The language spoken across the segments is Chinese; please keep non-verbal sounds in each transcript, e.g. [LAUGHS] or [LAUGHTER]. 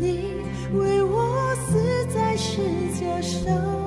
你为我死在世界上，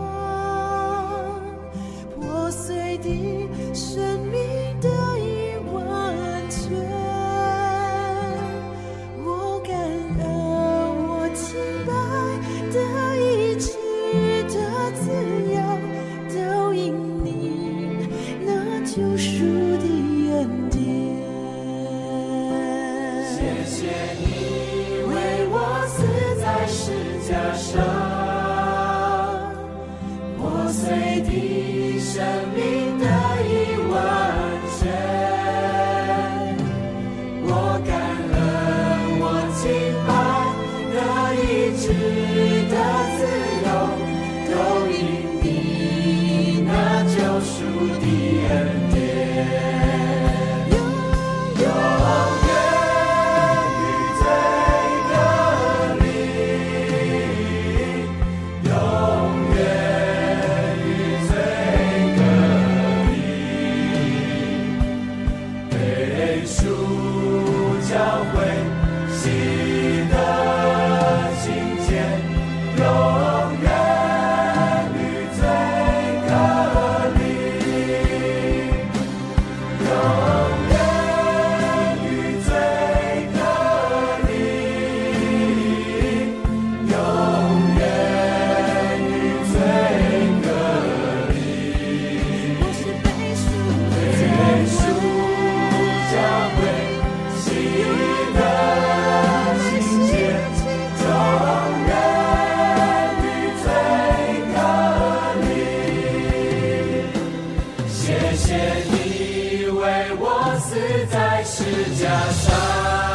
别以为我死在石架上，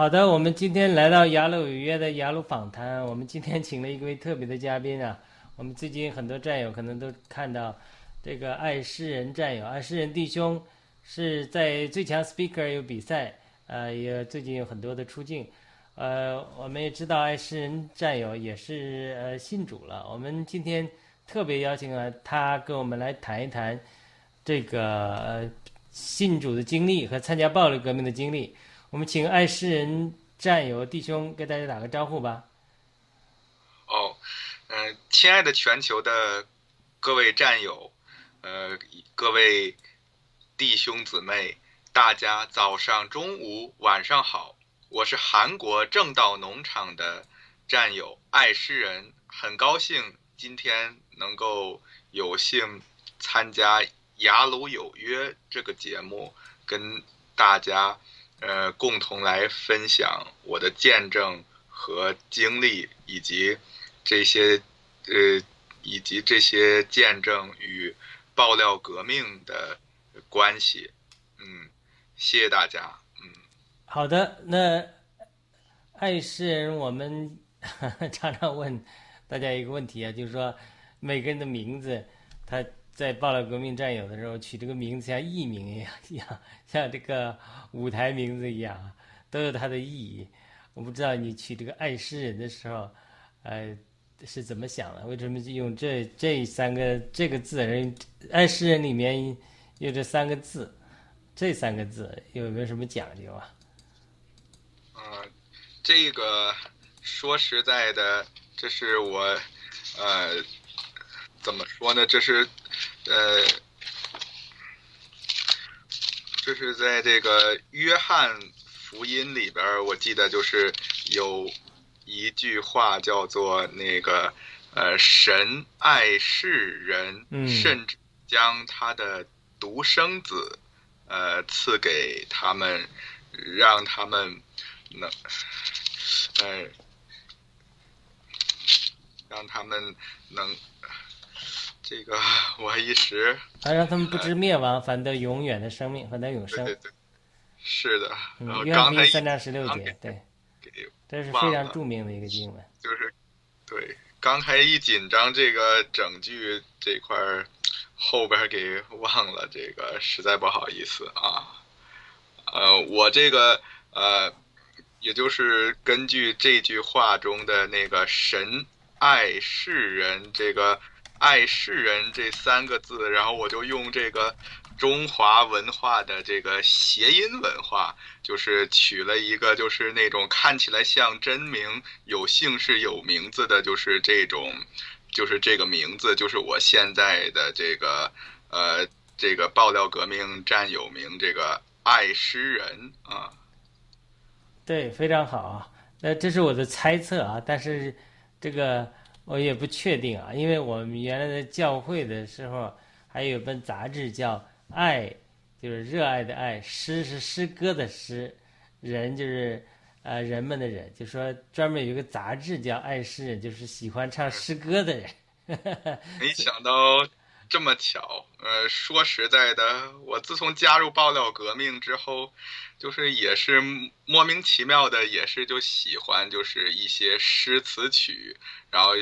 好的，我们今天来到雅鲁有约的雅鲁访谈，我们今天请了一位特别的嘉宾啊。[LAUGHS] 我们最近很多战友可能都看到，这个爱诗人战友、爱诗人弟兄是在最强 Speaker 有比赛，呃，也最近有很多的出镜。呃，我们也知道爱诗人战友也是呃信主了。我们今天特别邀请了他跟我们来谈一谈这个呃信主的经历和参加暴力革命的经历。我们请爱诗人战友弟兄给大家打个招呼吧。哦，嗯、亲爱的全球的各位战友，呃，各位弟兄姊妹，大家早上、中午、晚上好，我是韩国正道农场的战友爱诗人很高兴今天能够有幸参加《雅鲁有约》这个节目，跟大家呃共同来分享我的见证和经历，以及这些呃以及这些见证与爆料革命的关系。嗯，谢谢大家。嗯，好的，那爱诗人，我们 [LAUGHS] 常常问大家一个问题啊，就是说每个人的名字，他在爆料革命战友的时候取这个名字像艺名一样，一样像这个舞台名字一样，都有它的意义。我不知道你取这个爱诗人的时候，呃，是怎么想的？为什么用这这三个这个字？人爱诗人里面用这三个字，这三个字有没有什么讲究啊？嗯，这个说实在的，这是我，呃，怎么说呢？这是，呃，这是在这个约翰福音里边，我记得就是有一句话叫做那个，呃，神爱世人，嗯甚至将他的独生子，呃，赐给他们，让他们能，呃，让他们能，这个 [LAUGHS] 我一时，还让他们不知灭亡，反得永远的生命，反得永生。对对对，是的，然后嗯，约翰刚才一福音三章十六节对，这是非常著名的一个经文。就是，对，刚才一紧张，这个整句这块儿后边儿给忘了，这个实在不好意思啊。呃，我这个呃，也就是根据这句话中的那个“神爱世人”这个“爱世人”这三个字，然后我就用这个中华文化的这个谐音文化，就是取了一个就是那种看起来像真名、有姓氏、有名字的，就是这种，就是这个名字，就是我现在的这个呃这个爆料革命战友名，这个爱诗人啊。对，非常好啊。那这是我的猜测啊，但是这个我也不确定啊，因为我们原来的教会的时候还有一本杂志叫《爱》，就是热爱的爱，诗是诗歌的诗，人就是呃人们的人，就说专门有一个杂志叫《爱诗人》，就是喜欢唱诗歌的人。没想到这么巧。呃，说实在的，我自从加入爆料革命之后，就是也是莫名其妙的，也是就喜欢就是一些诗词曲，然后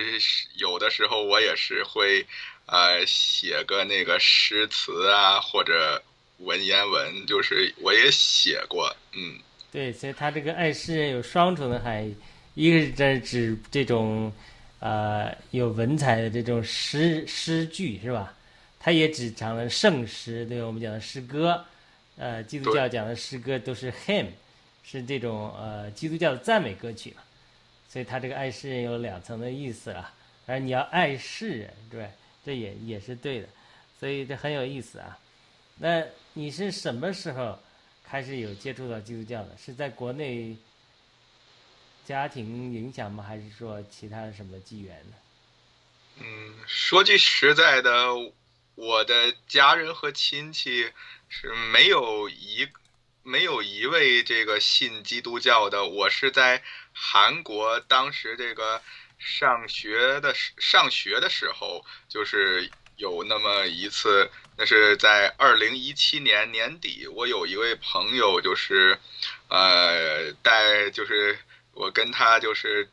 有的时候我也是会呃写个那个诗词啊，或者文言文，就是我也写过，嗯。对，所以他这个爱诗人有双重的含义，一个是指这种，呃，有文采的这种诗诗句是吧？他也指成了圣诗，对我们讲的诗歌，呃，基督教讲的诗歌都是 hymn，是这种呃基督教的赞美歌曲嘛，所以他这个爱诗人有两层的意思啊，而你要爱世人，对，这也也是对的，所以这很有意思啊。那你是什么时候？开始有接触到基督教的，是在国内家庭影响吗？还是说其他的什么机缘呢？嗯，说句实在的，我的家人和亲戚是没有一没有一位这个信基督教的。我是在韩国，当时这个上学的上学的时候，就是有那么一次，那是在二零一七年年底，我有一位朋友，就是呃带，就是我跟他就是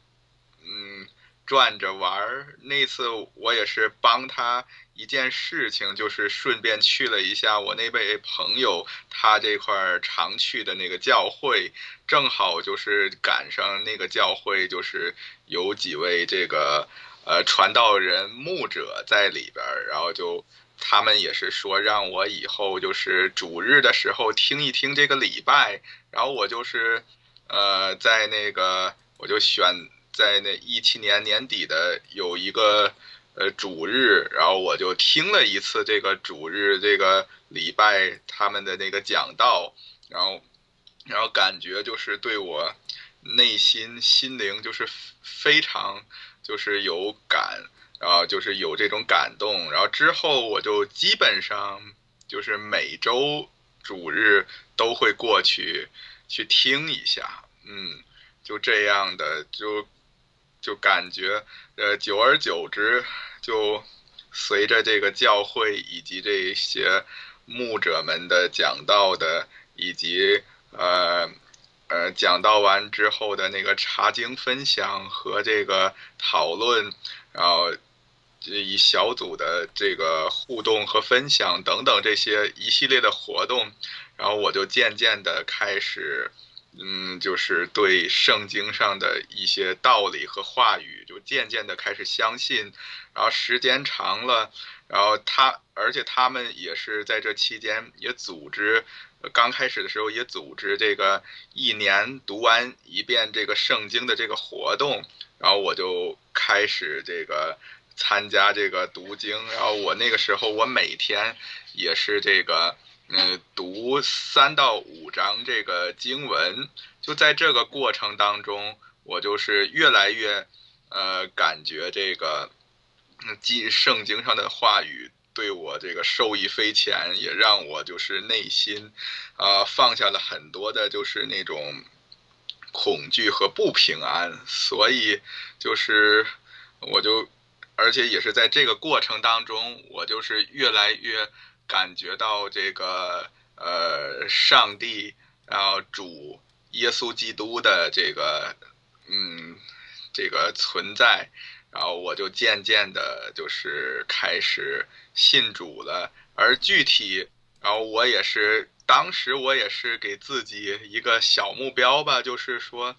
嗯。转着玩儿，那次我也是帮他一件事情，就是顺便去了一下我那位朋友他这块儿常去的那个教会，正好就是赶上那个教会，就是有几位这个呃传道人牧者在里边儿，然后就他们也是说让我以后就是主日的时候听一听这个礼拜，然后我就是呃在那个我就选。在那一七年年底的有一个呃主日，然后我就听了一次这个主日这个礼拜他们的那个讲道，然后然后感觉就是对我内心心灵就是非常就是有感，然后就是有这种感动，然后之后我就基本上就是每周主日都会过去去听一下，嗯，就这样的就就感觉呃，久而久之就随着这个教会以及这些牧者们的讲道的以及呃。呃，讲到完之后的那个查经分享和这个讨论，然后这以小组的这个互动和分享等等这些一系列的活动，然后我就渐渐的开始，嗯，就是对圣经上的一些道理和话语，就渐渐的开始相信，然后时间长了，然后他，而且他们也是在这期间也组织。刚开始的时候也组织这个一年读完一遍这个圣经的这个活动，然后我就开始这个参加这个读经，然后我那个时候我每天也是这个嗯读三到五章这个经文，就在这个过程当中，我就是越来越呃感觉这个记圣经上的话语。对我这个受益匪浅，也让我就是内心，啊，放下了很多的，就是那种恐惧和不平安。所以，就是我就，而且也是在这个过程当中，我就是越来越感觉到这个呃，上帝，然后主耶稣基督的这个，嗯，这个存在。然后我就渐渐的，就是开始信主了。而具体，然后我也是，当时我也是给自己一个小目标吧，就是说，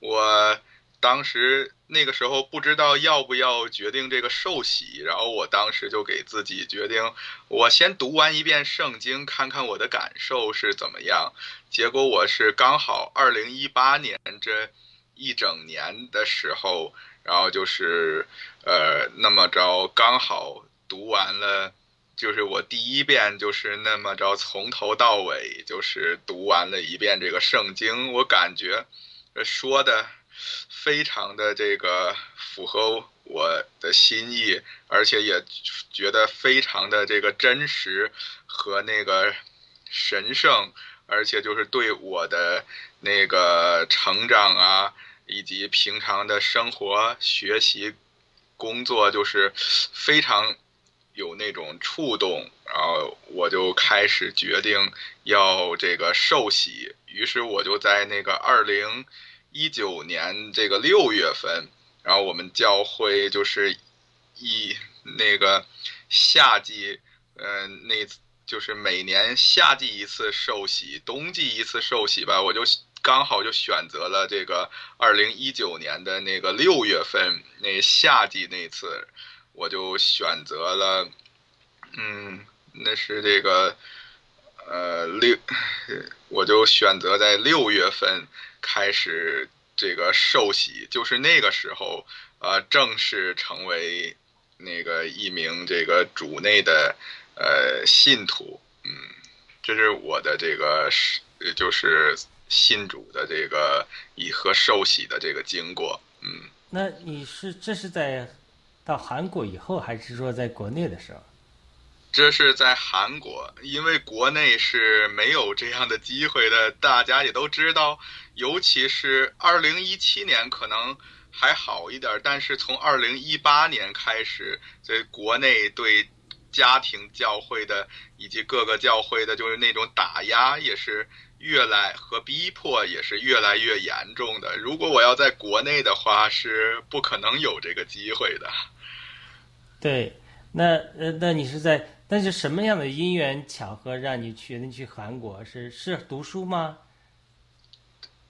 我当时那个时候不知道要不要决定这个受洗，然后我当时就给自己决定，我先读完一遍圣经，看看我的感受是怎么样。结果我是刚好二零一八年这一整年的时候。然后就是，呃，那么着刚好读完了，就是我第一遍就是那么着从头到尾就是读完了一遍这个圣经，我感觉说的非常的这个符合我的心意，而且也觉得非常的这个真实和那个神圣，而且就是对我的那个成长啊。以及平常的生活、学习、工作，就是非常有那种触动，然后我就开始决定要这个受洗。于是我就在那个二零一九年这个六月份，然后我们教会就是一那个夏季，嗯，那就是每年夏季一次受洗，冬季一次受洗吧，我就。刚好就选择了这个二零一九年的那个六月份那夏季那次，我就选择了，嗯，那是这个，呃六，我就选择在六月份开始这个受洗，就是那个时候，呃，正式成为那个一名这个主内的呃信徒，嗯，这是我的这个是就是。信主的这个以和受洗的这个经过，嗯，那你是这是在到韩国以后，还是说在国内的时候？这是在韩国，因为国内是没有这样的机会的。大家也都知道，尤其是二零一七年可能还好一点，但是从二零一八年开始，在国内对家庭教会的以及各个教会的，就是那种打压也是。越来和逼迫也是越来越严重的。如果我要在国内的话，是不可能有这个机会的。对，那呃，那你是在？那是什么样的因缘巧合让你去？你去韩国是是读书吗？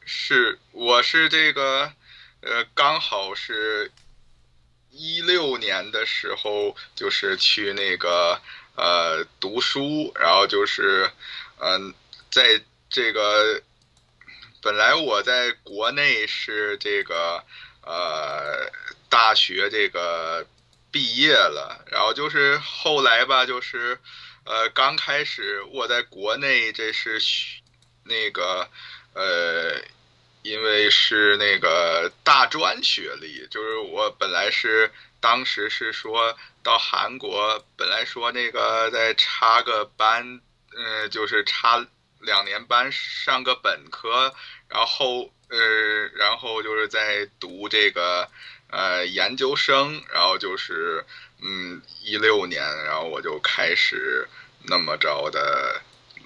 是，我是这个，呃，刚好是一六年的时候，就是去那个呃读书，然后就是嗯在。这个本来我在国内是这个呃大学这个毕业了，然后就是后来吧，就是呃刚开始我在国内这是那个呃因为是那个大专学历，就是我本来是当时是说到韩国，本来说那个再插个班，嗯、就是插两年班上个本科，然后呃，然后就是在读这个呃研究生，然后就是嗯一六年，然后我就开始那么着的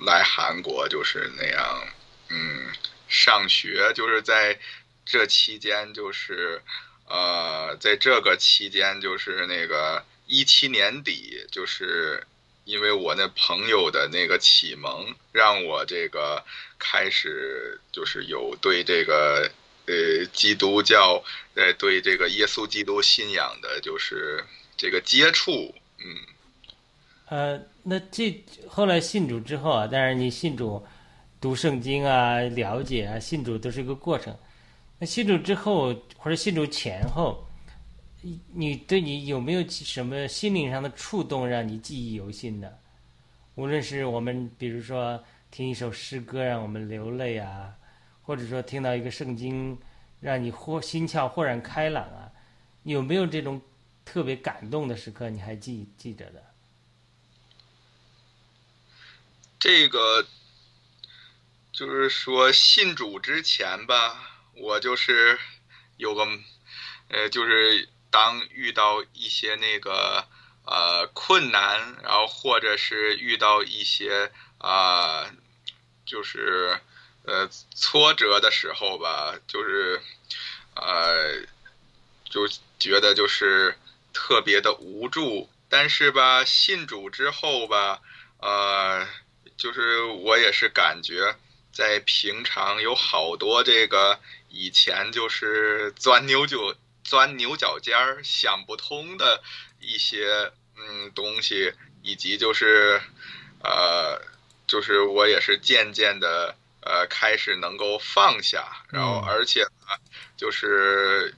来韩国，就是那样，嗯，上学，就是在这期间，就是呃，在这个期间，就是那个一七年底，就是因为我那朋友的那个启蒙，让我这个开始就是有对这个呃基督教，呃对这个耶稣基督信仰的，就是这个接触，嗯。呃，那这后来信主之后啊，当然你信主、读圣经啊、了解啊，信主都是一个过程。那信主之后或者信主前后，你对你有没有什么心灵上的触动让你记忆犹新的？无论是我们比如说听一首诗歌让我们流泪啊，或者说听到一个圣经让你豁心窍豁然开朗啊，有没有这种特别感动的时刻？你还记记着的？这个就是说信主之前吧，我就是有个呃，就是当遇到一些那个呃困难，然后或者是遇到一些啊、就是呃挫折的时候吧，就是呃就觉得就是特别的无助。但是吧，信主之后吧，呃。就是我也是感觉，在平常有好多这个以前就是钻牛角钻牛角尖儿想不通的一些嗯东西，以及就是呃，就是我也是渐渐的呃开始能够放下，然后而且呢，就是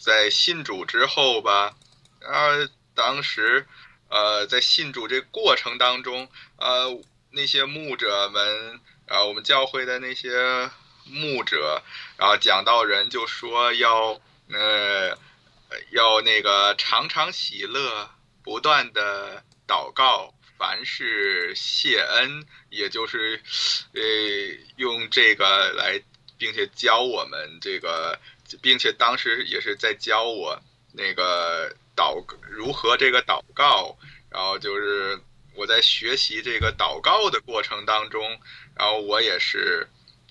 在信主之后吧，啊，当时呃在信主这过程当中，呃。那些牧者们，然后我们教会的那些牧者，然后讲道人就说要呃要那个常常喜乐，不断的祷告，凡事谢恩，也就是呃用这个来，并且教我们这个，并且当时也是在教我那个祷如何这个祷告，然后就是。我在学习这个祷告的过程当中，然后我也是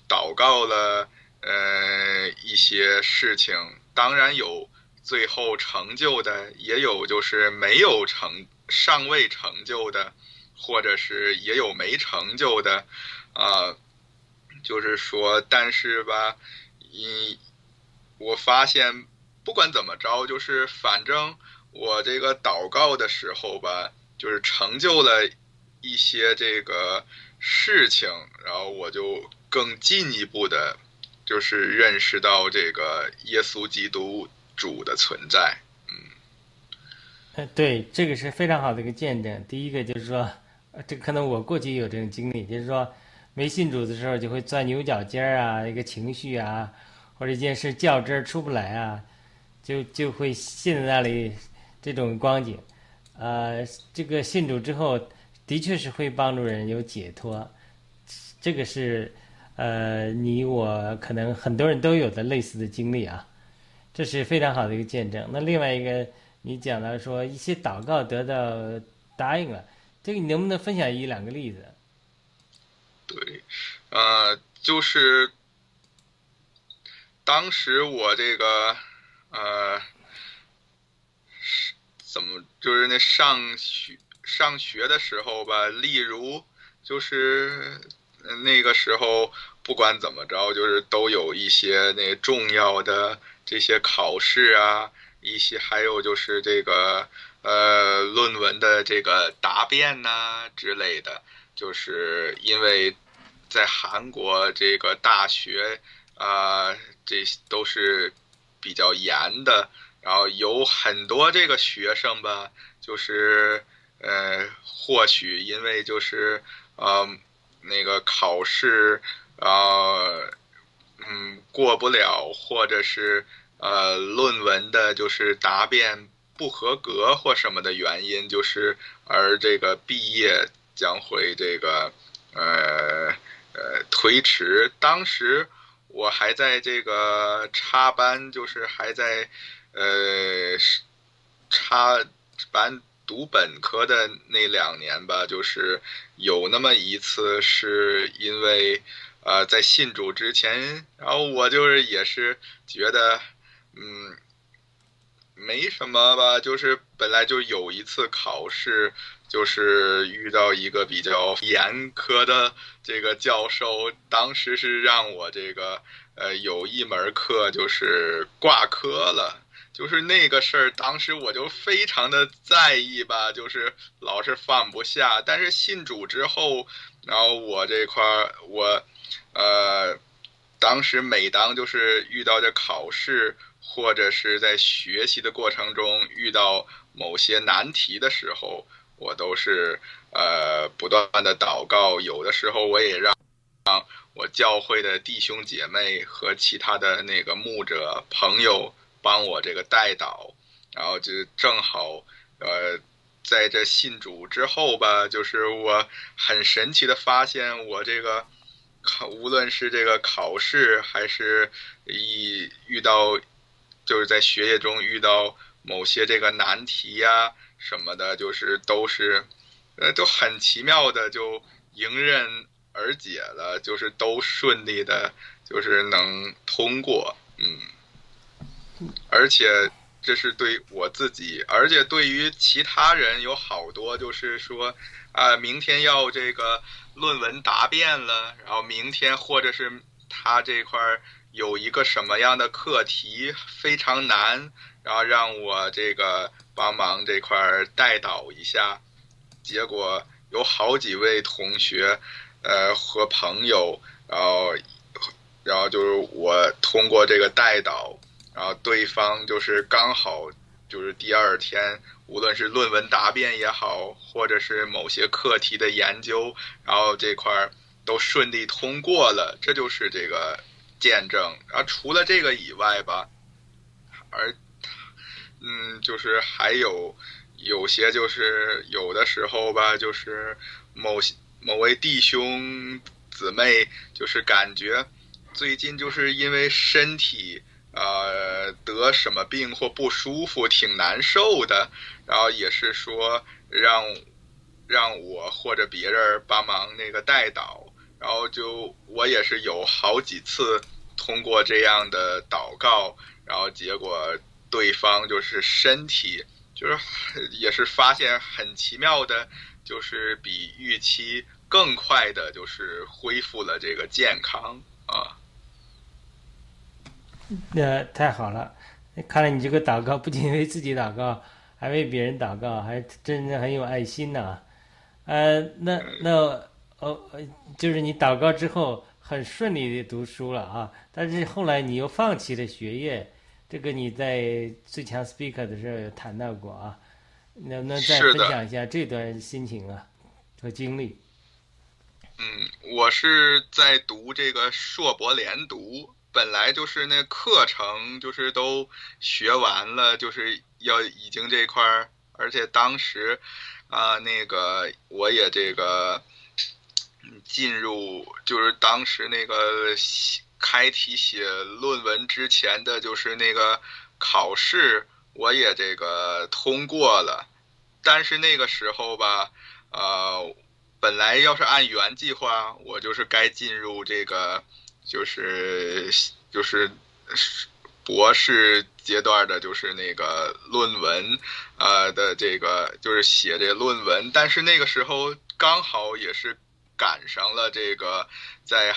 祷告了呃一些事情，当然有最后成就的，也有就是没有成尚未成就的，或者是也有没成就的，啊、就是说，但是吧，一我发现不管怎么着，就是反正我这个祷告的时候吧。就是成就了一些这个事情，然后我就更进一步的，就是认识到这个耶稣基督主的存在。呃，对，这个是非常好的一个见证。第一个就是说，这可能我过去有这种经历，就是说没信主的时候就会钻牛角尖儿啊，一个情绪啊，或者一件事较真儿出不来啊，就就会陷在那里这种光景。呃，这个信主之后，的确是会帮助人有解脱，这个是呃你我可能很多人都有的类似的经历啊，这是非常好的一个见证。那另外一个，你讲到说一些祷告得到答应了，这个你能不能分享一两个例子？对，呃，就是当时我这个呃。是怎么就是那上学上学的时候吧？例如，就是那个时候，不管怎么着，就是都有一些那重要的这些考试啊，一些还有就是这个呃论文的这个答辩呐、之类的。就是因为在韩国这个大学啊、呃，这都是比较严的。然后有很多这个学生吧，就是呃，或许因为就是呃那个考试呃嗯过不了，或者是呃论文的就是答辩不合格或什么的原因，就是而这个毕业将会这个呃呃推迟。当时我还在这个插班，就是还在呃是插班读本科的那两年吧，就是有那么一次是因为。呃，在信主之前，然后我就是也是觉得，嗯，没什么吧，就是本来就有一次考试，就是遇到一个比较严苛的这个教授，当时是让我这个呃有一门课就是挂科了，就是那个事儿，当时我就非常的在意吧，就是老是放不下。但是信主之后，然后我这块儿我。呃，当时每当就是遇到这考试或者是在学习的过程中遇到某些难题的时候，我都是呃不断的祷告。有的时候我也让让我教会的弟兄姐妹和其他的那个牧者朋友帮我这个带导，然后就正好呃在这信主之后吧，就是我很神奇的发现我这个。考无论是这个考试，还是一遇到，就是在学业中遇到某些这个难题呀什么的，就是都是，呃，都很奇妙的就迎刃而解了，就是都顺利的，就是能通过，嗯，而且这是对我自己，而且对于其他人有好多，就是说。啊，明天要这个论文答辩了，然后明天或者是他这块有一个什么样的课题非常难，然后让我这个帮忙这块带导一下。结果有好几位同学，呃和朋友，然后然后就是我通过这个带导，然后对方就是刚好就是第二天。无论是论文答辩也好，或者是某些课题的研究，然后这块儿都顺利通过了，这就是这个见证。然后除了这个以外吧，而嗯，就是还有有些就是有的时候吧，就是某些某位弟兄姊妹就是感觉最近就是因为身体。呃，得什么病或不舒服，挺难受的，然后也是说让让我或者别人帮忙那个带导，然后就我也是有好几次通过这样的祷告，然后结果对方就是身体就是也是发现很奇妙的，就是比预期更快的，就是恢复了这个健康啊。那太好了，看来你这个祷告不仅为自己祷告，[LAUGHS] 还为别人祷告，还真的很有爱心呐。呃，那那哦，就是你祷告之后很顺利的读书了啊，但是后来你又放弃了学业，这个你在最强 speaker 的时候有谈到过啊，能不能再分享一下这段心情啊和经历？嗯，我是在读这个硕博连读。本来就是那课程就是都学完了，就是要已经这块儿，而且当时啊，那个我也这个进入，就是当时那个开题写论文之前的就是那个考试，我也这个通过了，但是那个时候吧，呃，本来要是按原计划，我就是该进入这个。就是就是博士阶段的，就是那个论文，呃的这个就是写这论文，但是那个时候刚好也是赶上了这个在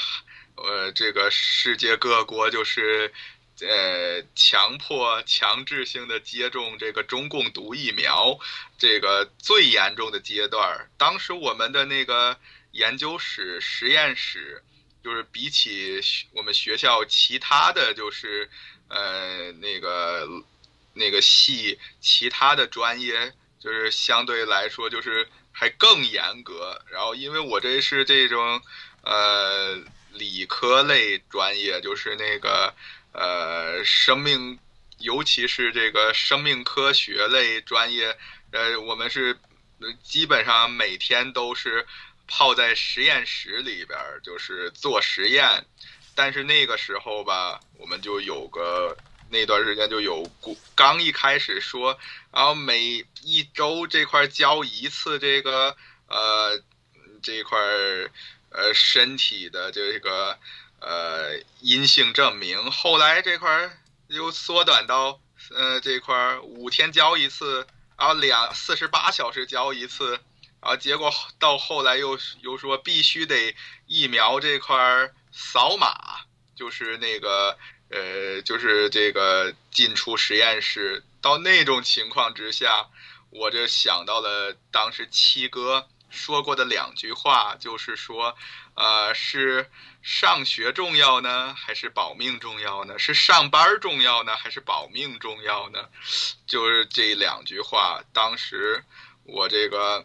呃这个世界各国就是呃强迫强制性的接种这个中共毒疫苗这个最严重的阶段，当时我们的那个研究室实验室。就是比起我们学校其他的就是，呃，那个那个系其他的专业，就是相对来说就是还更严格。然后因为我这是这种，呃，理科类专业，就是那个呃生命，尤其是这个生命科学类专业，呃，我们是基本上每天都是泡在实验室里边，就是做实验。但是那个时候吧，我们就有个那段时间就有刚一开始说，然后每一周这块交一次这个呃这块呃身体的这个呃阴性证明，后来这块又缩短到呃这块五天交一次，然后两四十八小时交一次，然后结果到后来又又说必须得疫苗这块儿。扫码就是那个呃，就是这个进出实验室。到那种情况之下，我就想到了当时七哥说过的两句话，就是说，呃，是上学重要呢，还是保命重要呢？是上班重要呢，还是保命重要呢？就是这两句话，当时我这个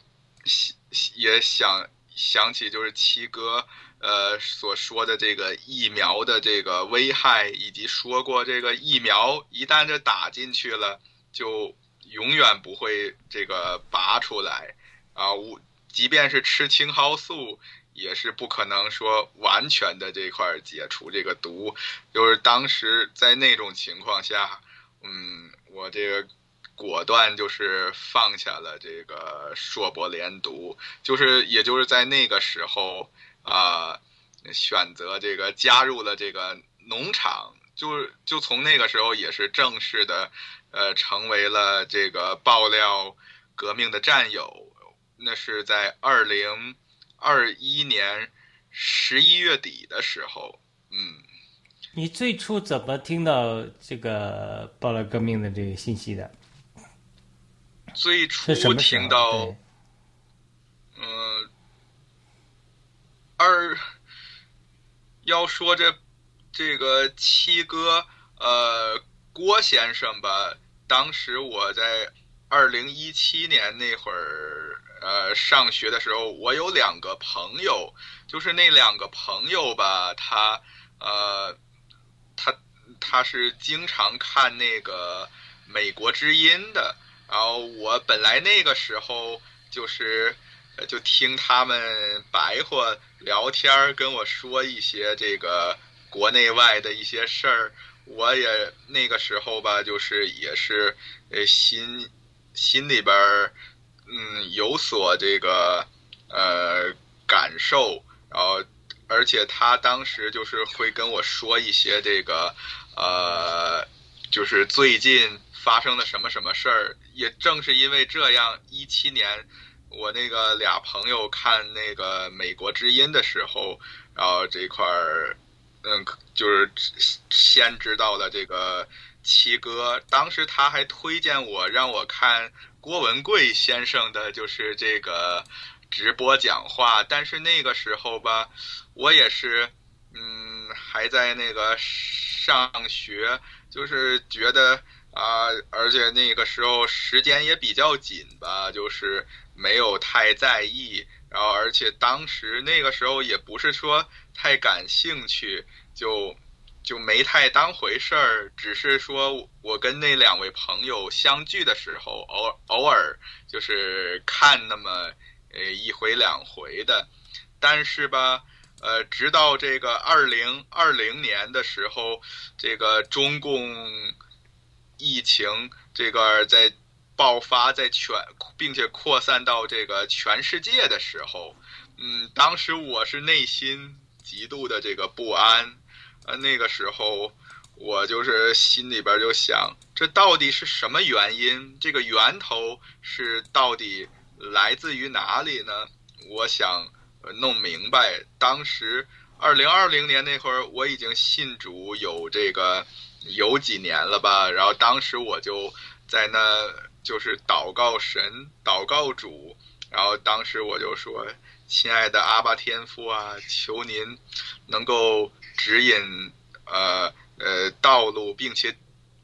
也想想起，就是七哥。呃，所说的这个疫苗的这个危害，以及说过这个疫苗一旦这打进去了，就永远不会这个拔出来啊！我即便是吃青蒿素，也是不可能说完全的这块解除这个毒。就是当时在那种情况下，嗯，我这个果断就是放下了这个硕博连读，就是也就是在那个时候。啊，选择这个加入了这个农场，就就从那个时候也是正式的，呃，成为了这个爆料革命的战友。那是在二零二一年十一月底的时候，嗯。你最初怎么听到这个爆料革命的这个信息的？最初听到，嗯。二要说这这个七哥呃郭先生吧，当时我在二零一七年那会儿呃上学的时候，我有两个朋友，就是那两个朋友吧，他呃他他是经常看那个美国之音的，然后我本来那个时候就是就听他们白话。聊天儿跟我说一些这个国内外的一些事儿，我也那个时候吧，就是也是呃心心里边儿嗯有所这个呃感受，然后而且他当时就是会跟我说一些这个呃就是最近发生了什么什么事儿，也正是因为这样，一七年。我那个俩朋友看那个《美国之音》的时候，然后这块儿，嗯，就是先知道了这个七哥。当时他还推荐我让我看郭文贵先生的就是这个直播讲话。但是那个时候吧，我也是，嗯，还在那个上学，就是觉得啊，而且那个时候时间也比较紧吧，就是。没有太在意，然后而且当时那个时候也不是说太感兴趣，就就没太当回事儿，只是说我跟那两位朋友相聚的时候，偶偶尔就是看那么呃一回两回的，但是吧，呃，直到这个二零二零年的时候，这个中共疫情这个在。爆发在全，并且扩散到这个全世界的时候，嗯，当时我是内心极度的这个不安，呃，那个时候我就是心里边就想，这到底是什么原因？这个源头是到底来自于哪里呢？我想弄明白。当时二零二零年那会儿，我已经信主有这个有几年了吧，然后当时我就在那。就是祷告神，祷告主，然后当时我就说：“亲爱的阿巴天父啊，求您能够指引呃呃道路，并且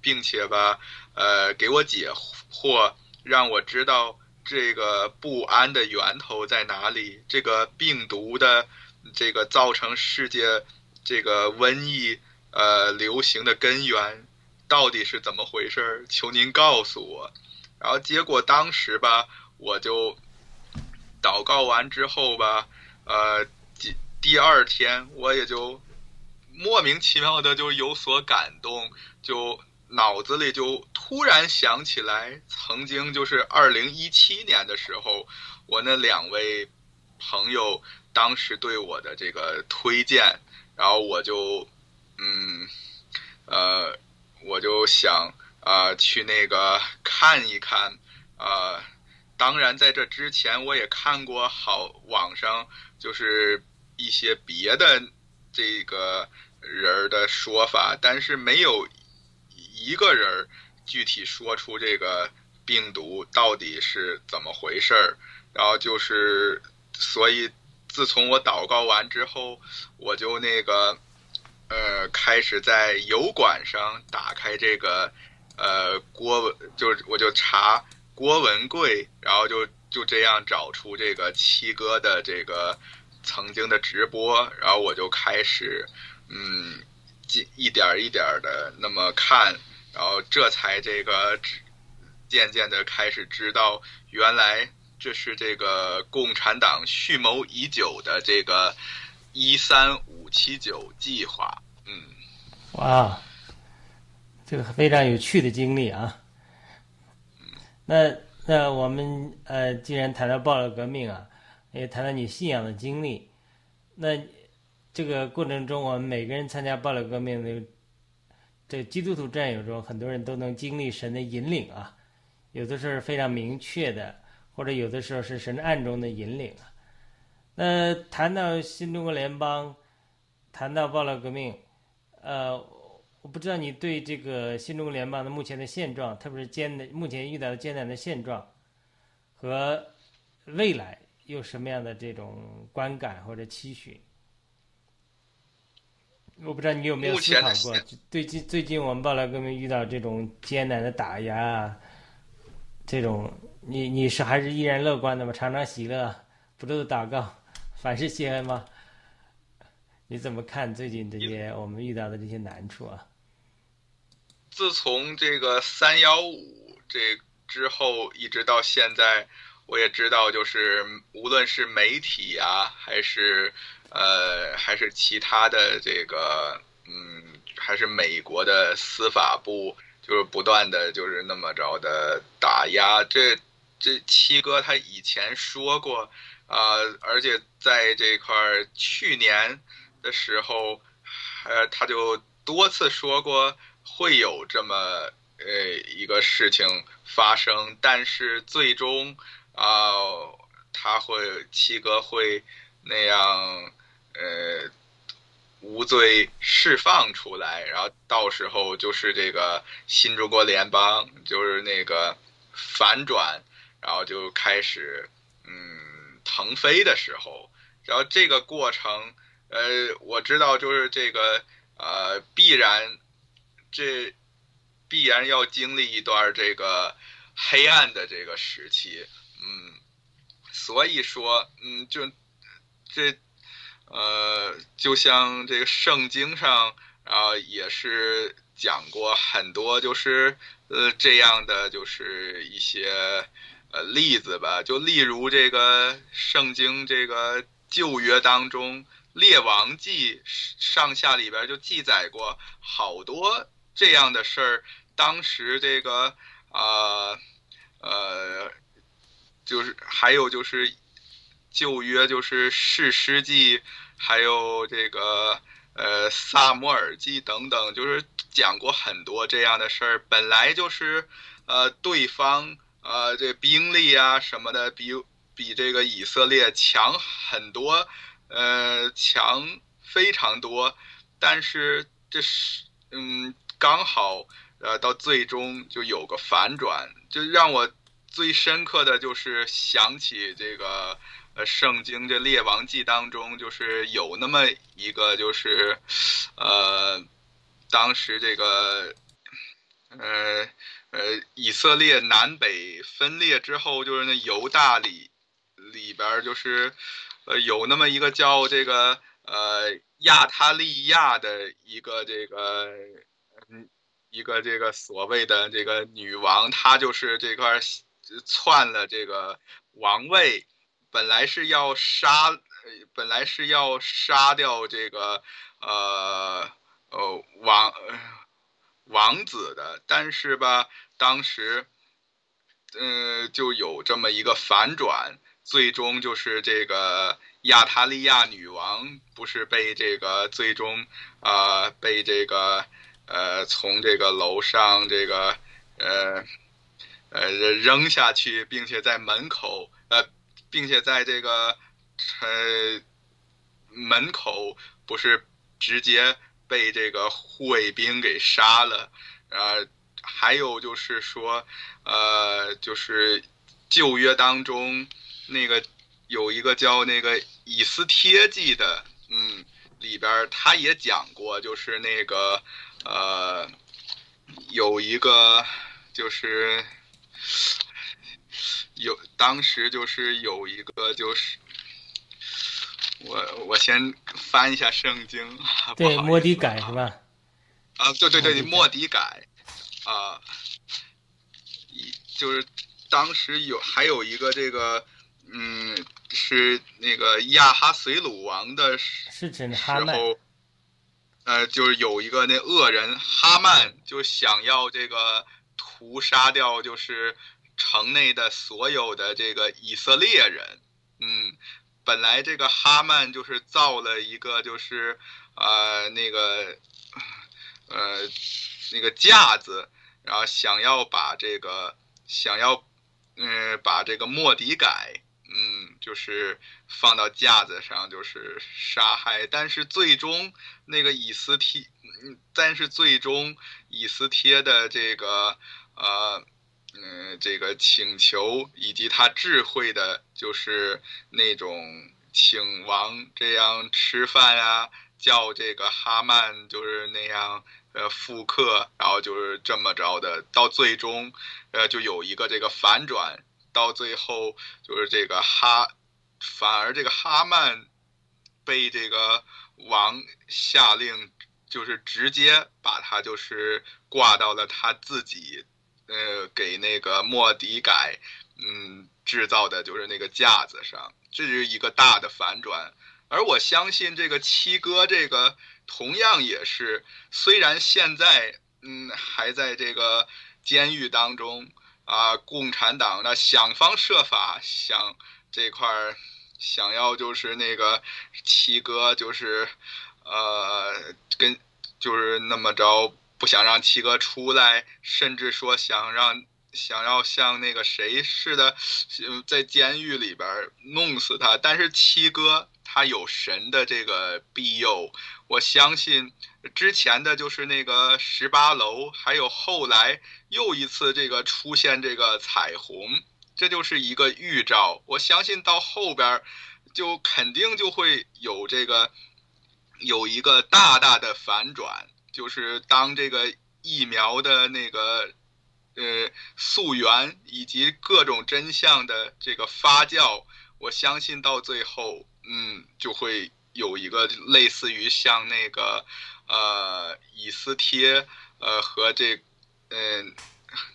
并且吧呃给我解惑，让我知道这个不安的源头在哪里，这个病毒的这个造成世界这个瘟疫呃流行的根源到底是怎么回事儿？求您告诉我。然后结果当时吧，我就祷告完之后吧，呃，第第二天我也就莫名其妙的就有所感动，就脑子里就突然想起来，曾经就是二零一七年的时候，我那两位朋友当时对我的这个推荐，然后我就嗯呃，我就想啊、去那个看一看啊、当然，在这之前我也看过好网上就是一些别的这个人的说法，但是没有一个人具体说出这个病毒到底是怎么回事儿。然后就是，所以自从我祷告完之后，我就那个呃开始在油管上打开这个呃郭文，就我就查郭文贵，然后就就这样找出这个七哥的这个曾经的直播，然后我就开始嗯一一点一点的那么看，然后这才这个渐渐的开始知道，原来这是这个共产党蓄谋已久的这个一三七九计划。嗯，哇，这个非常有趣的经历啊。那那我们呃，既然谈到暴乱革命啊，也谈到你信仰的经历，那这个过程中，我们每个人参加暴乱革命的这基督徒战友中，很多人都能经历神的引领啊，有的是非常明确的，或者有的时候是神暗中的引领啊。那谈到新中国联邦，谈到暴乱革命，呃，我不知道你对这个新中国联邦的目前的现状，特别是艰难目前遇到的艰难的现状，和未来有什么样的这种观感或者期许？我不知道你有没有思考过，最近最近我们暴乱革命遇到这种艰难的打压啊，这种你你是还是依然乐观的吗？常常喜乐，不住祷告，凡事谢恩吗？你怎么看最近这些我们遇到的这些难处啊？自从这个三幺五这之后，一直到现在，我也知道，就是无论是媒体啊，还是呃，还是其他的这个，嗯，还是美国的司法部，就是不断的就是那么着的打压。这这七哥他以前说过，啊、而且在这块儿去年的时候，呃，他就多次说过。会有这么呃一个事情发生，但是最终啊、他会七哥会那样呃无罪释放出来，然后到时候就是这个新中国联邦就是那个反转，然后就开始嗯腾飞的时候，然后这个过程呃我知道就是这个呃必然。这必然要经历一段这个黑暗的这个时期，嗯，所以说，嗯，就这，呃，就像这个圣经上啊、也是讲过很多，就是呃这样的，就是一些呃例子吧，就例如这个圣经这个旧约当中。列王记上下里边就记载过好多这样的事儿，当时这个啊呃，就是还有就是旧约就是士师记，还有这个呃萨摩尔记等等，就是讲过很多这样的事儿。本来就是呃对方呃这兵力啊什么的比比这个以色列强很多，呃强非常多，但是这是嗯。刚好，呃，到最终就有个反转，就让我最深刻的就是想起这个，呃，圣经这列王记当中，就是有那么一个，就是，呃，当时这个，呃呃，以色列南北分裂之后，就是那犹大里里边就是，呃有那么一个叫这个呃亚他利亚的一个这个嗯一个这个所谓的这个女王，她就是这块篡了这个王位，本来是要杀，本来是要杀掉这个呃呃王王子的，但是吧，当时。嗯，就有这么一个反转，最终就是这个亚塔利亚女王不是被这个最终啊被这个呃从这个楼上这个呃呃扔下去，并且在门口呃，并且在这个呃门口不是直接被这个护卫兵给杀了啊。还有就是说，呃，就是旧约当中那个有一个叫那个以斯帖记的，嗯，里边他也讲过，就是那个呃，有一个就是有当时就是有一个就是我我先翻一下圣经，对，莫迪改是吧？啊，对对对，莫迪改。啊，一就是当时有还有一个这个，嗯，是那个亚哈随鲁王的时候，呃，就是有一个那恶人哈曼就想要这个屠杀掉就是城内的所有的这个以色列人，嗯，本来这个哈曼就是造了一个就是呃那个呃。那个架子，然后想要把这个想要，嗯，把这个莫迪改，嗯，就是放到架子上，就是杀害。但是最终那个以斯帖，嗯，但是最终以斯帖的这个呃，嗯，这个请求以及他智慧的，就是那种请王这样吃饭呀，叫这个哈曼就是那样。呃，复刻，然后就是这么着的，到最终，呃，就有一个这个反转，到最后就是这个哈，反而这个哈曼被这个王下令，就是直接把他就是挂到了他自己，呃，给那个莫迪改，嗯，制造的就是那个架子上，这是一个大的反转。而我相信这个七哥这个。同样也是，虽然现在嗯还在这个监狱当中啊，共产党呢想方设法想这块儿想要就是那个七哥就是呃跟就是那么着不想让七哥出来，甚至说想让想要像那个谁似的在监狱里边弄死他，但是七哥他有神的这个庇佑。我相信之前的就是那个十八楼，还有后来又一次这个出现这个彩虹，这就是一个预兆。我相信到后边就肯定就会有这个有一个大大的反转，就是当这个疫苗的那个呃溯源以及各种真相的这个发酵，我相信到最后，嗯，就会。有一个类似于像那个，呃，以斯帖，呃，和这，嗯，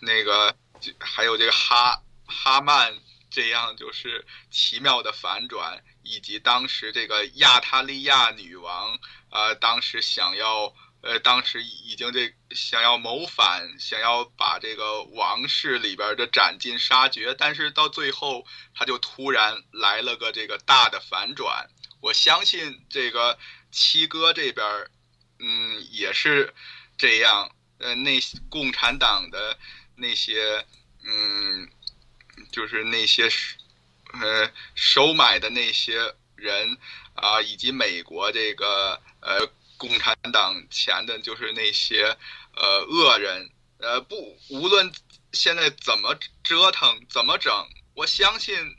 那个，还有这个哈哈曼这样，就是奇妙的反转，以及当时这个亚他利亚女王，呃，当时想要，呃，当时已经这想要谋反，想要把这个王室里边的斩尽杀绝，但是到最后，他就突然来了个这个大的反转。我相信这个七哥这边，嗯，也是这样。呃，那共产党的那些，嗯，就是那些，呃，收买的那些人啊，以及美国这个呃共产党前的，就是那些呃恶人。呃，不，无论现在怎么折腾，怎么整，我相信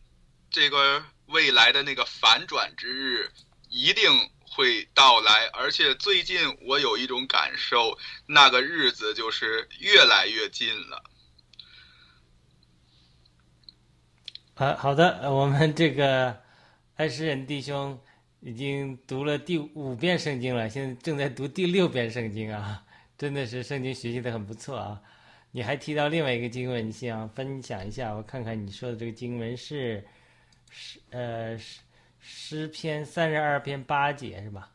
这个。未来的那个反转之日一定会到来，而且最近我有一种感受，那个日子就是越来越近了。好好的，我们这个爱诗人弟兄已经读了第五遍圣经了，现在正在读第六遍圣经啊，[LAUGHS] 真的是圣经学习的很不错啊。你还提到另外一个经文，你想分享一下？我看看你说的这个经文是是呃诗诗篇三十二篇八节是吧？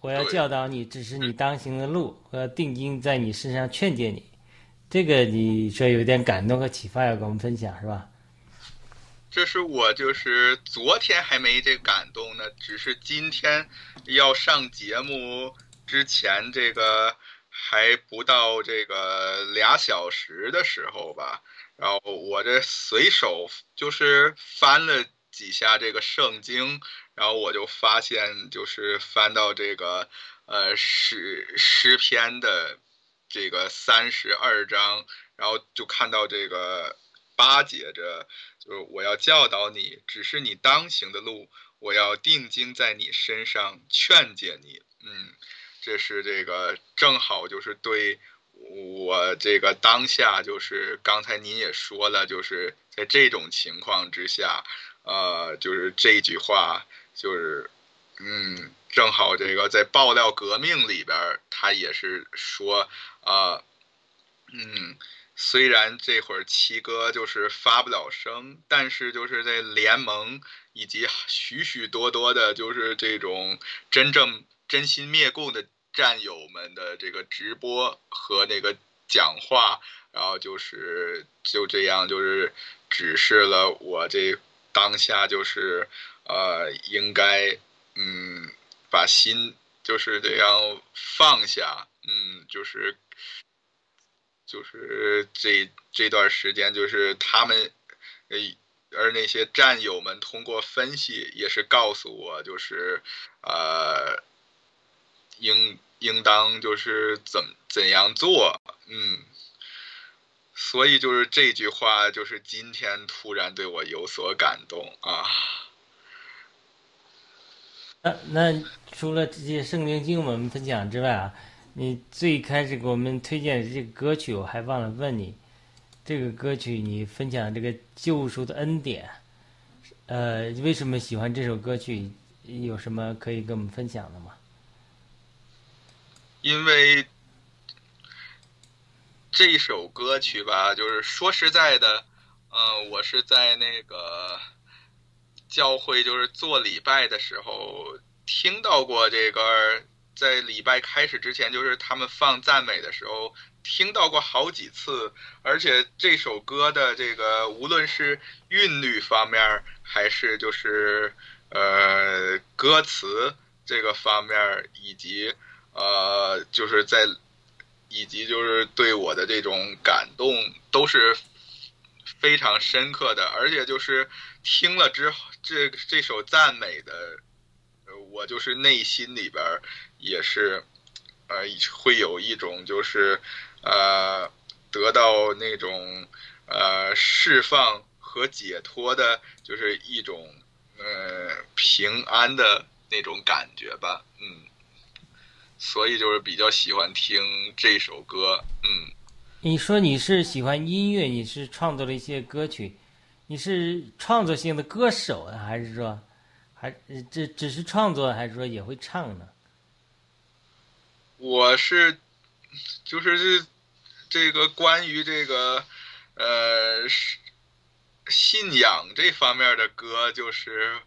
我要教导你，指示你当行的路，我要定睛在你身上劝诫你。这个你说有点感动和启发，要跟我们分享是吧？这是我就是昨天还没这感动呢，只是今天要上节目之前，这个还不到这个俩小时的时候吧，然后我这随手就是翻了几下这个圣经，然后我就发现就是翻到这个呃诗诗篇的这个三十二章，然后就看到这个八节这。就是我要教导你，只是你当行的路，我要定睛在你身上，劝诫你。嗯，这是这个正好就是对我这个当下，就是刚才您也说了，就是在这种情况之下，呃，就是这句话，就是嗯，正好这个在爆料革命里边，他也是说啊、嗯。虽然这会儿七哥就是发不了声，但是就是在联盟以及许许多多的，就是这种真正真心灭共的战友们的这个直播和那个讲话，然后就是就这样就是指示了我这当下就是呃应该嗯把心就是这样放下，嗯就是。就是这这段时间，就是他们，呃，而那些战友们通过分析也是告诉我，就是呃，应应当就是怎怎样做，嗯，所以就是这句话，就是今天突然对我有所感动啊。那那除了这些圣经经文分享之外啊，你最开始给我们推荐的这个歌曲，我还忘了问你，这个歌曲你分享这个救赎的恩典，呃，为什么喜欢这首歌曲？有什么可以跟我们分享的吗？因为这首歌曲吧，就是说实在的，嗯、我是在那个教会就是做礼拜的时候听到过这个，在礼拜开始之前，就是他们放赞美的时候听到过好几次，而且这首歌的这个无论是韵律方面，还是就是呃歌词这个方面，以及呃就是在以及就是对我的这种感动都是非常深刻的，而且就是听了之后，这这首赞美的，我就是内心里边也是，呃，会有一种就是呃得到那种呃释放和解脱的，就是一种呃平安的那种感觉吧，嗯。所以就是比较喜欢听这首歌，嗯，你说你是喜欢音乐，你是创作了一些歌曲，你是创作性的歌手啊，还是说，还这只是创作，还是说也会唱呢？我是就是这这个关于这个呃是信仰这方面的歌，就是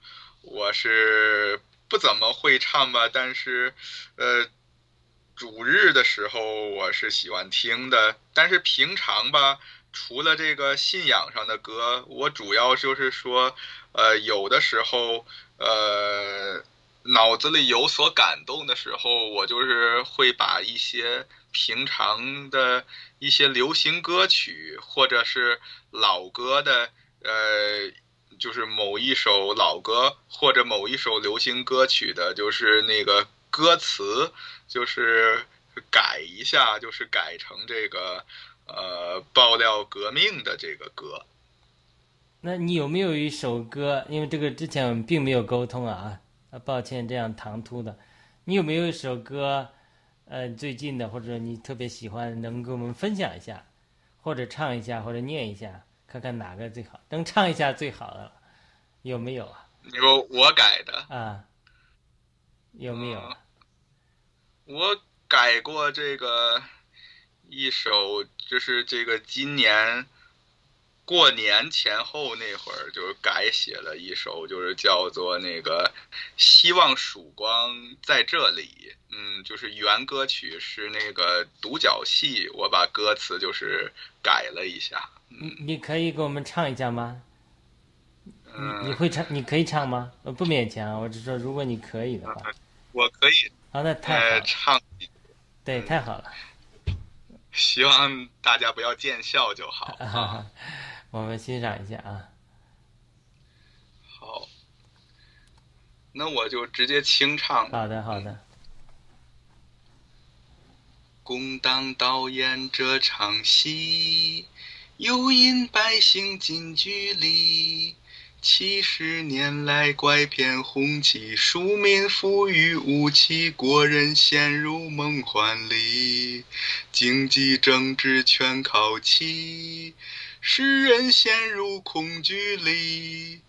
我是不怎么会唱吧，但是呃主日的时候我是喜欢听的，但是平常吧，除了这个信仰上的歌，我主要就是说，呃有的时候呃。脑子里有所感动的时候，我就是会把一些平常的一些流行歌曲，或者是老歌的，呃，就是某一首老歌或者某一首流行歌曲的，就是那个歌词，就是改一下，就是改成这个呃爆料革命的这个歌。那你有没有一首歌？因为这个之前我们并没有沟通啊，啊，抱歉这样唐突的。你有没有一首歌，呃，最近的或者你特别喜欢，能跟我们分享一下，或者唱一下，或者念一下，看看哪个最好？能唱一下最好的了，有没有啊？你说我改的，啊，有没有？嗯我改过这个一首，就是这个今年过年前后那会儿，就是改写了一首，就是叫做那个“希望曙光在这里”。嗯，就是原歌曲是那个独角戏，我把歌词就是改了一下。你你可以给我们唱一下吗？你会唱？你可以唱吗？呃，不勉强，我只说如果你可以的话。[LAUGHS] 我可以好，那太好呃了，唱，对，太好了。希望大家不要见笑就好 [LAUGHS] 啊。我们欣赏一下啊。好，那我就直接清唱。好的，好的。共当导演这场戏，又引百姓近距离。七十年来拐骗红旗，庶民富裕无期，国人陷入梦幻里，经济政治全靠气，使人陷入恐惧里。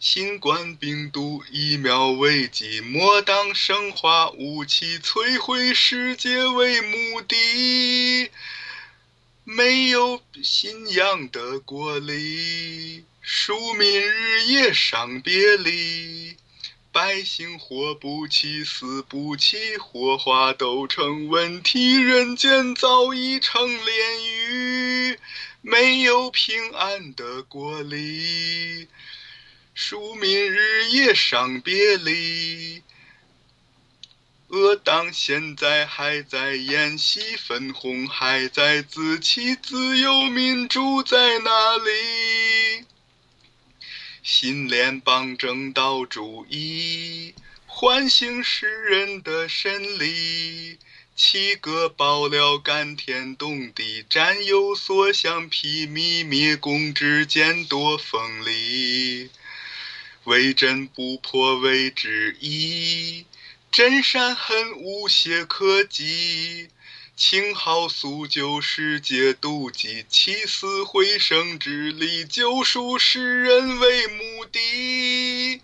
新冠病毒疫苗危机，莫当生化武器，摧毁世界为目的。没有信仰的国力，庶民日夜伤别离，百姓活不起，死不起，火化都成问题，人间早已成炼狱。没有平安的国里。庶民日夜伤别离，恶党现在还在演戏，粉红还在自欺，自由民主在哪里？新联邦正道主义，唤醒世人的神力。七个爆料感天动地，战有所向披靡，灭共之间多锋利。为真不破为之一，真善恨无懈可击。青蒿素救世界妒忌，起死回生之力，救赎世人为目的。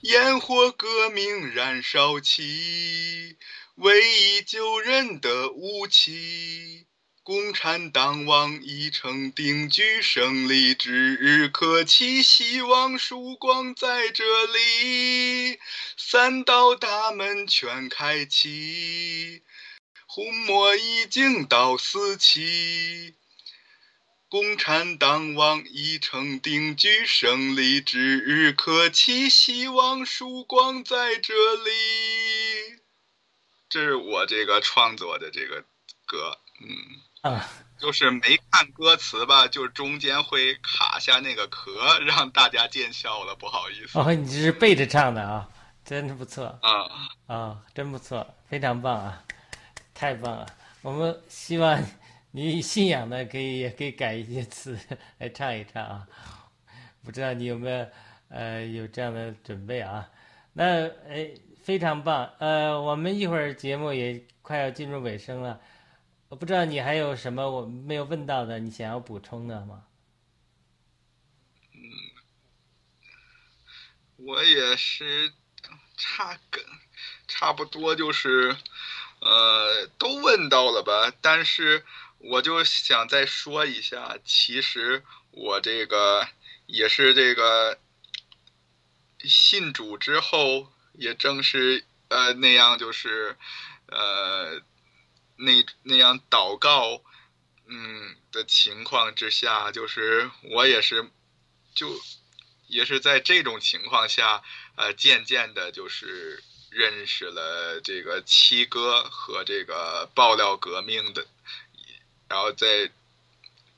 烟火革命燃烧起，唯一救人的武器。共产党网已成定局，胜利之日可期，希望曙光在这里。三道大门全开启，红魔已经到四期。共产党网已成定局，胜利指日可期，希望曙光在这里。这是我这个创作的这个歌，嗯。啊，就是没看歌词吧，就中间会卡下那个壳，[LAUGHS] 让大家见笑了，不好意思。哦，你这是背着唱的啊，真是不错啊、啊，真不错，非常棒啊，太棒了！我们希望你信仰的可以也可以改一些词来唱一唱啊。[LAUGHS] 不知道你有没有呃有这样的准备啊？那哎，非常棒。呃，我们一会儿节目也快要进入尾声了。我不知道你还有什么我没有问到的，你想要补充的吗？我也是差个差不多就是，呃，都问到了吧？但是我就想再说一下，其实我这个也是这个信主之后，也正是呃那样，就是呃那那样祷告，嗯的情况之下，就是我也是就也是在这种情况下，呃，渐渐的就是认识了这个七哥和这个爆料革命的，然后再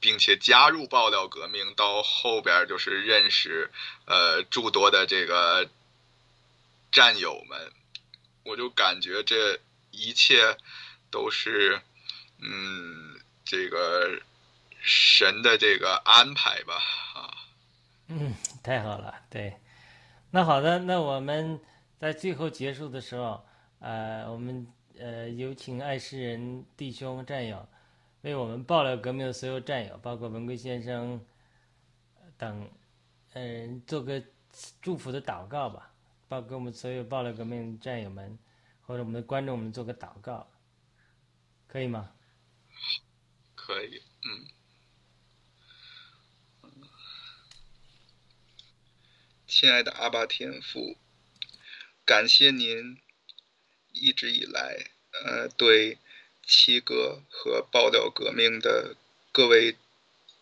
并且加入爆料革命，到后边就是认识呃诸多的这个战友们，我就感觉这一切都是嗯这个神的这个安排吧啊。嗯，太好了，对。那好的，那我们在最后结束的时候，呃，我们呃有请爱诗人弟兄战友，为我们爆料革命的所有战友，包括文贵先生等，嗯、做个祝福的祷告吧，报给我们所有爆料革命战友们，或者我们的观众们做个祷告，可以吗？可以，嗯。亲爱的阿巴天父，感谢您一直以来，呃，对七哥和爆料革命的各位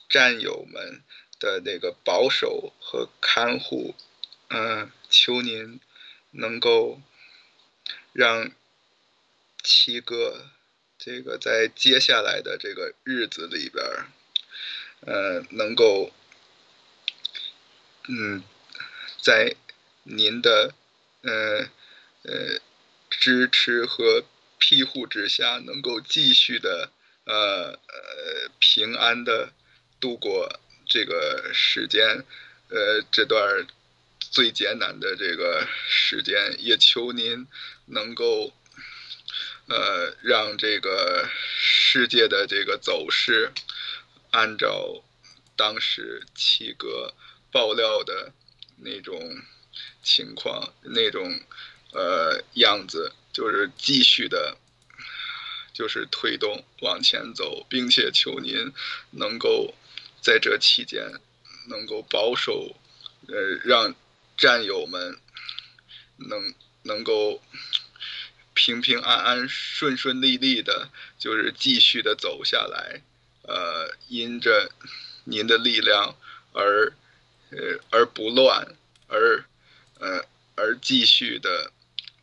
战友们的那个保守和看护，嗯，求您能够让七哥这个在接下来的这个日子里边儿，呃，能够，嗯。在您的呃呃支持和庇护之下，能够继续的呃呃平安的度过这个时间，呃这段最艰难的这个时间，也求您能够呃让这个世界的这个走势按照当时七哥爆料的。那种情况，那种呃样子，就是继续的，就是推动往前走，并且求您能够在这期间能够保守，呃，让战友们能能够平平安安、顺顺利利的，就是继续的走下来，呃，因着您的力量而。呃，而不乱，而，呃，而继续的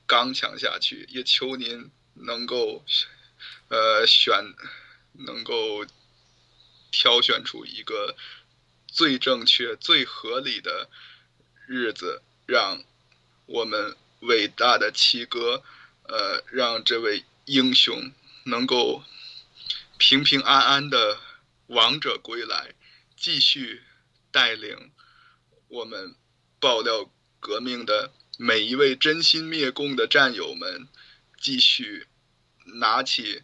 刚强下去，也求您能够，呃，选，能够挑选出一个最正确、最合理的日子，让我们伟大的七哥，呃，让这位英雄能够平平安安的王者归来，继续带领。我们爆料革命的每一位真心灭共的战友们，继续拿起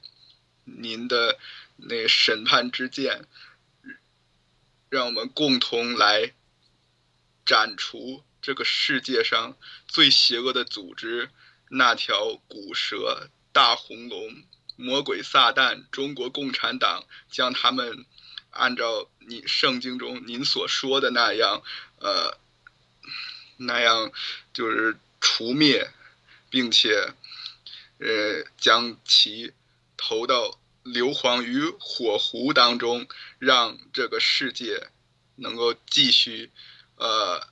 您的那审判之剑，让我们共同来斩除这个世界上最邪恶的组织——那条古蛇大红龙、魔鬼撒旦、中国共产党，将他们按照你圣经中您所说的那样。呃，那样就是除灭，并且，呃，将其投到硫磺与火湖当中，让这个世界能够继续呃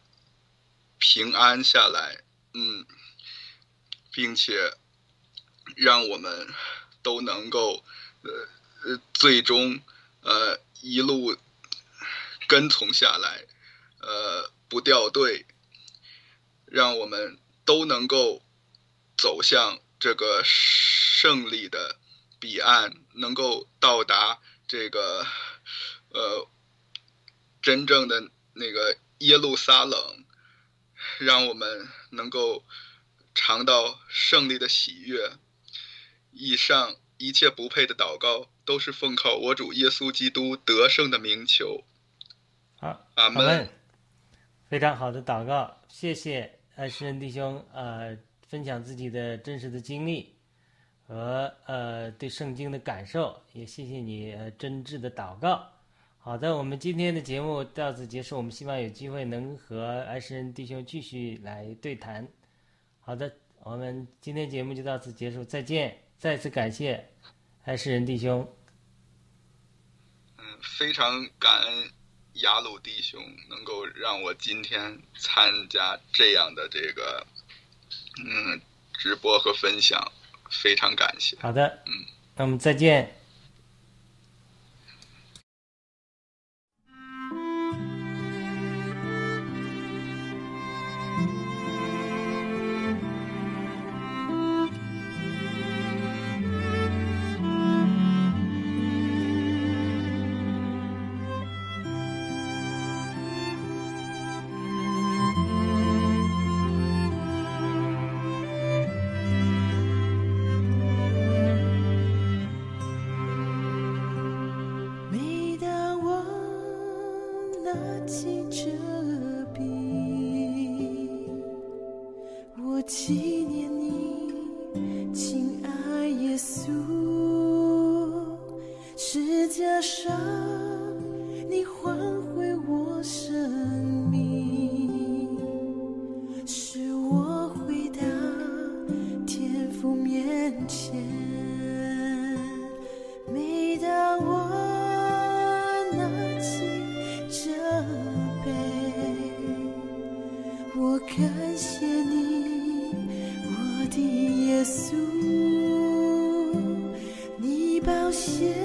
平安下来，嗯，并且让我们都能够呃呃最终呃一路跟从下来。呃，不掉队，让我们都能够走向这个胜利的彼岸，能够到达这个呃真正的那个耶路撒冷，让我们能够尝到胜利的喜悦。以上一切不配的祷告，都是奉靠我主耶稣基督得胜的名求。好，阿门。非常好的祷告，谢谢爱诗人弟兄呃分享自己的真实的经历和呃对圣经的感受，也谢谢你呃真挚的祷告。好的，我们今天的节目到此结束，我们希望有机会能和爱诗人弟兄继续来对谈。好的，我们今天节目就到此结束，再见，再次感谢爱诗人弟兄。嗯，非常感恩。雅鲁弟兄能够让我今天参加这样的这个嗯直播和分享，非常感谢。好的，嗯，那我们再见。感谢你我的耶稣你保险